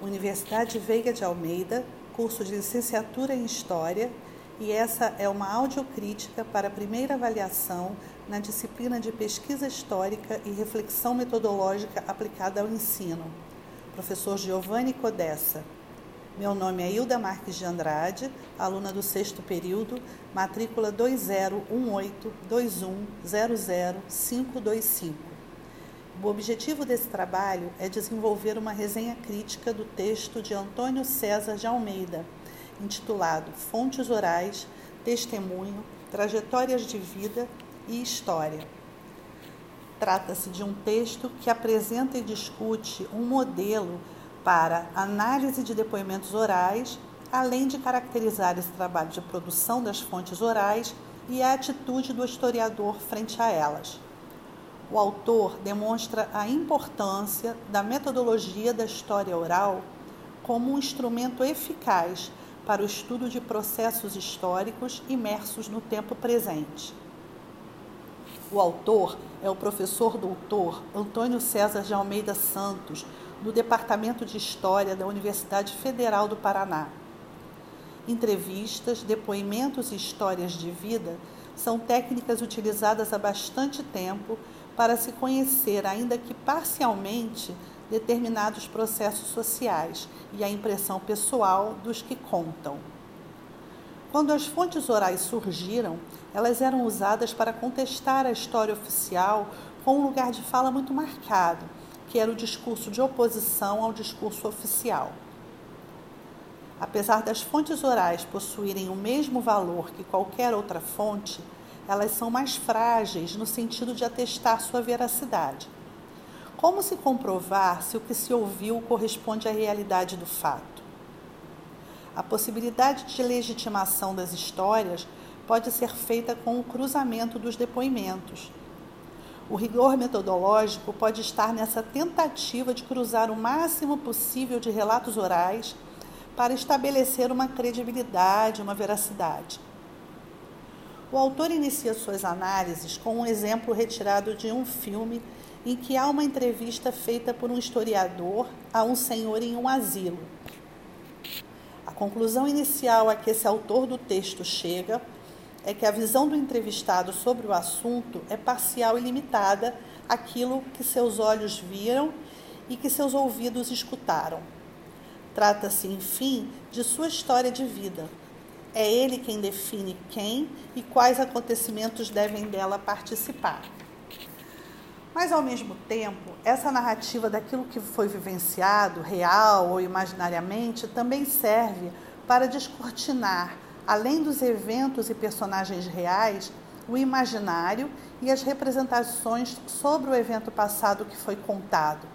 Universidade Veiga de Almeida, curso de licenciatura em História, e essa é uma audiocrítica para a primeira avaliação na disciplina de Pesquisa Histórica e Reflexão Metodológica aplicada ao ensino. Professor Giovanni Codessa. Meu nome é Hilda Marques de Andrade, aluna do sexto período, matrícula 201821000525. O objetivo desse trabalho é desenvolver uma resenha crítica do texto de Antônio César de Almeida, intitulado Fontes Orais, Testemunho, Trajetórias de Vida e História. Trata-se de um texto que apresenta e discute um modelo para análise de depoimentos orais, além de caracterizar esse trabalho de produção das fontes orais e a atitude do historiador frente a elas. O autor demonstra a importância da metodologia da história oral como um instrumento eficaz para o estudo de processos históricos imersos no tempo presente. O autor é o professor doutor Antônio César de Almeida Santos, do Departamento de História da Universidade Federal do Paraná. Entrevistas, depoimentos e histórias de vida são técnicas utilizadas há bastante tempo para se conhecer, ainda que parcialmente, determinados processos sociais e a impressão pessoal dos que contam. Quando as fontes orais surgiram, elas eram usadas para contestar a história oficial com um lugar de fala muito marcado que era o discurso de oposição ao discurso oficial. Apesar das fontes orais possuírem o mesmo valor que qualquer outra fonte, elas são mais frágeis no sentido de atestar sua veracidade. Como se comprovar se o que se ouviu corresponde à realidade do fato? A possibilidade de legitimação das histórias pode ser feita com o cruzamento dos depoimentos, o rigor metodológico pode estar nessa tentativa de cruzar o máximo possível de relatos orais para estabelecer uma credibilidade, uma veracidade. O autor inicia suas análises com um exemplo retirado de um filme em que há uma entrevista feita por um historiador a um senhor em um asilo. A conclusão inicial a que esse autor do texto chega é que a visão do entrevistado sobre o assunto é parcial e limitada àquilo que seus olhos viram e que seus ouvidos escutaram. Trata-se, enfim, de sua história de vida. É ele quem define quem e quais acontecimentos devem dela participar. Mas, ao mesmo tempo, essa narrativa daquilo que foi vivenciado, real ou imaginariamente, também serve para descortinar além dos eventos e personagens reais, o imaginário e as representações sobre o evento passado que foi contado.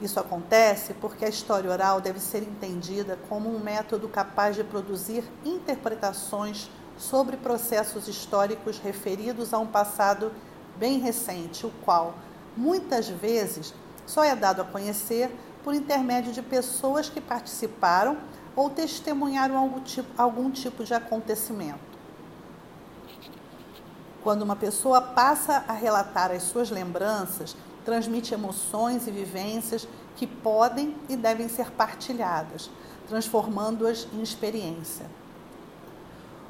Isso acontece porque a história oral deve ser entendida como um método capaz de produzir interpretações sobre processos históricos referidos a um passado bem recente, o qual, muitas vezes, só é dado a conhecer por intermédio de pessoas que participaram ou testemunharam algum tipo, algum tipo de acontecimento. Quando uma pessoa passa a relatar as suas lembranças, transmite emoções e vivências que podem e devem ser partilhadas, transformando-as em experiência.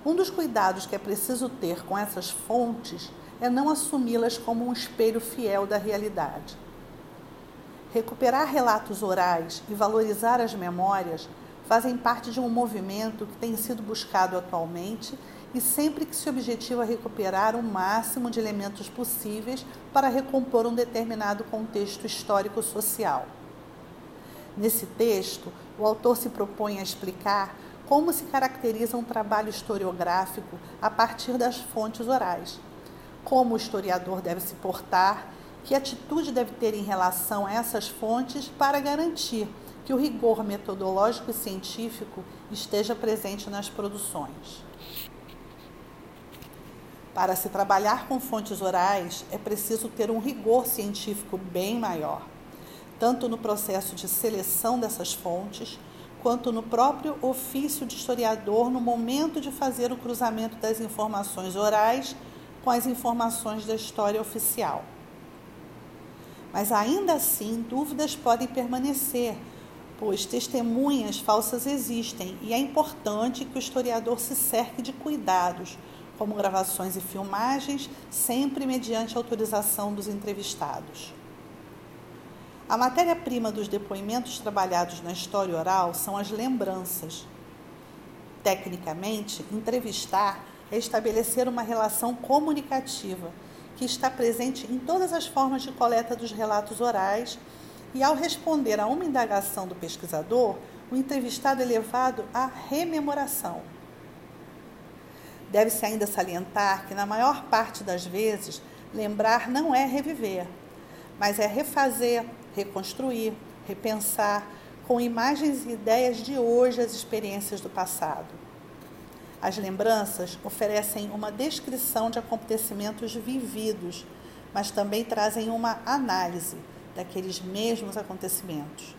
Um dos cuidados que é preciso ter com essas fontes é não assumi-las como um espelho fiel da realidade. Recuperar relatos orais e valorizar as memórias fazem parte de um movimento que tem sido buscado atualmente e sempre que se objetiva recuperar o máximo de elementos possíveis para recompor um determinado contexto histórico-social. Nesse texto, o autor se propõe a explicar como se caracteriza um trabalho historiográfico a partir das fontes orais, como o historiador deve se portar, que atitude deve ter em relação a essas fontes para garantir que o rigor metodológico e científico esteja presente nas produções. Para se trabalhar com fontes orais, é preciso ter um rigor científico bem maior, tanto no processo de seleção dessas fontes, quanto no próprio ofício de historiador no momento de fazer o cruzamento das informações orais com as informações da história oficial. Mas ainda assim, dúvidas podem permanecer pois testemunhas falsas existem e é importante que o historiador se cerque de cuidados, como gravações e filmagens, sempre mediante autorização dos entrevistados. A matéria-prima dos depoimentos trabalhados na história oral são as lembranças. Tecnicamente, entrevistar é estabelecer uma relação comunicativa que está presente em todas as formas de coleta dos relatos orais e, ao responder a uma indagação do pesquisador, o entrevistado é levado à rememoração. Deve-se ainda salientar que, na maior parte das vezes, lembrar não é reviver, mas é refazer, reconstruir, repensar com imagens e ideias de hoje as experiências do passado. As lembranças oferecem uma descrição de acontecimentos vividos, mas também trazem uma análise daqueles mesmos acontecimentos.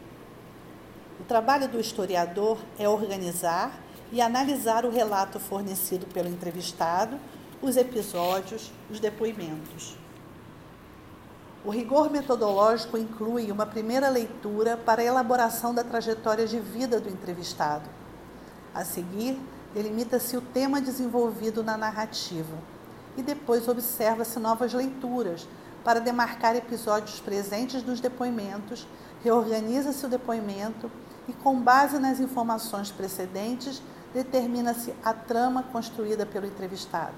O trabalho do historiador é organizar e analisar o relato fornecido pelo entrevistado, os episódios, os depoimentos. O rigor metodológico inclui uma primeira leitura para a elaboração da trajetória de vida do entrevistado. A seguir, delimita-se o tema desenvolvido na narrativa e depois observa-se novas leituras para demarcar episódios presentes nos depoimentos, reorganiza-se o depoimento e, com base nas informações precedentes, determina-se a trama construída pelo entrevistado.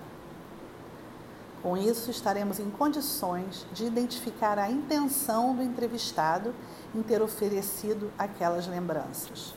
Com isso, estaremos em condições de identificar a intenção do entrevistado em ter oferecido aquelas lembranças.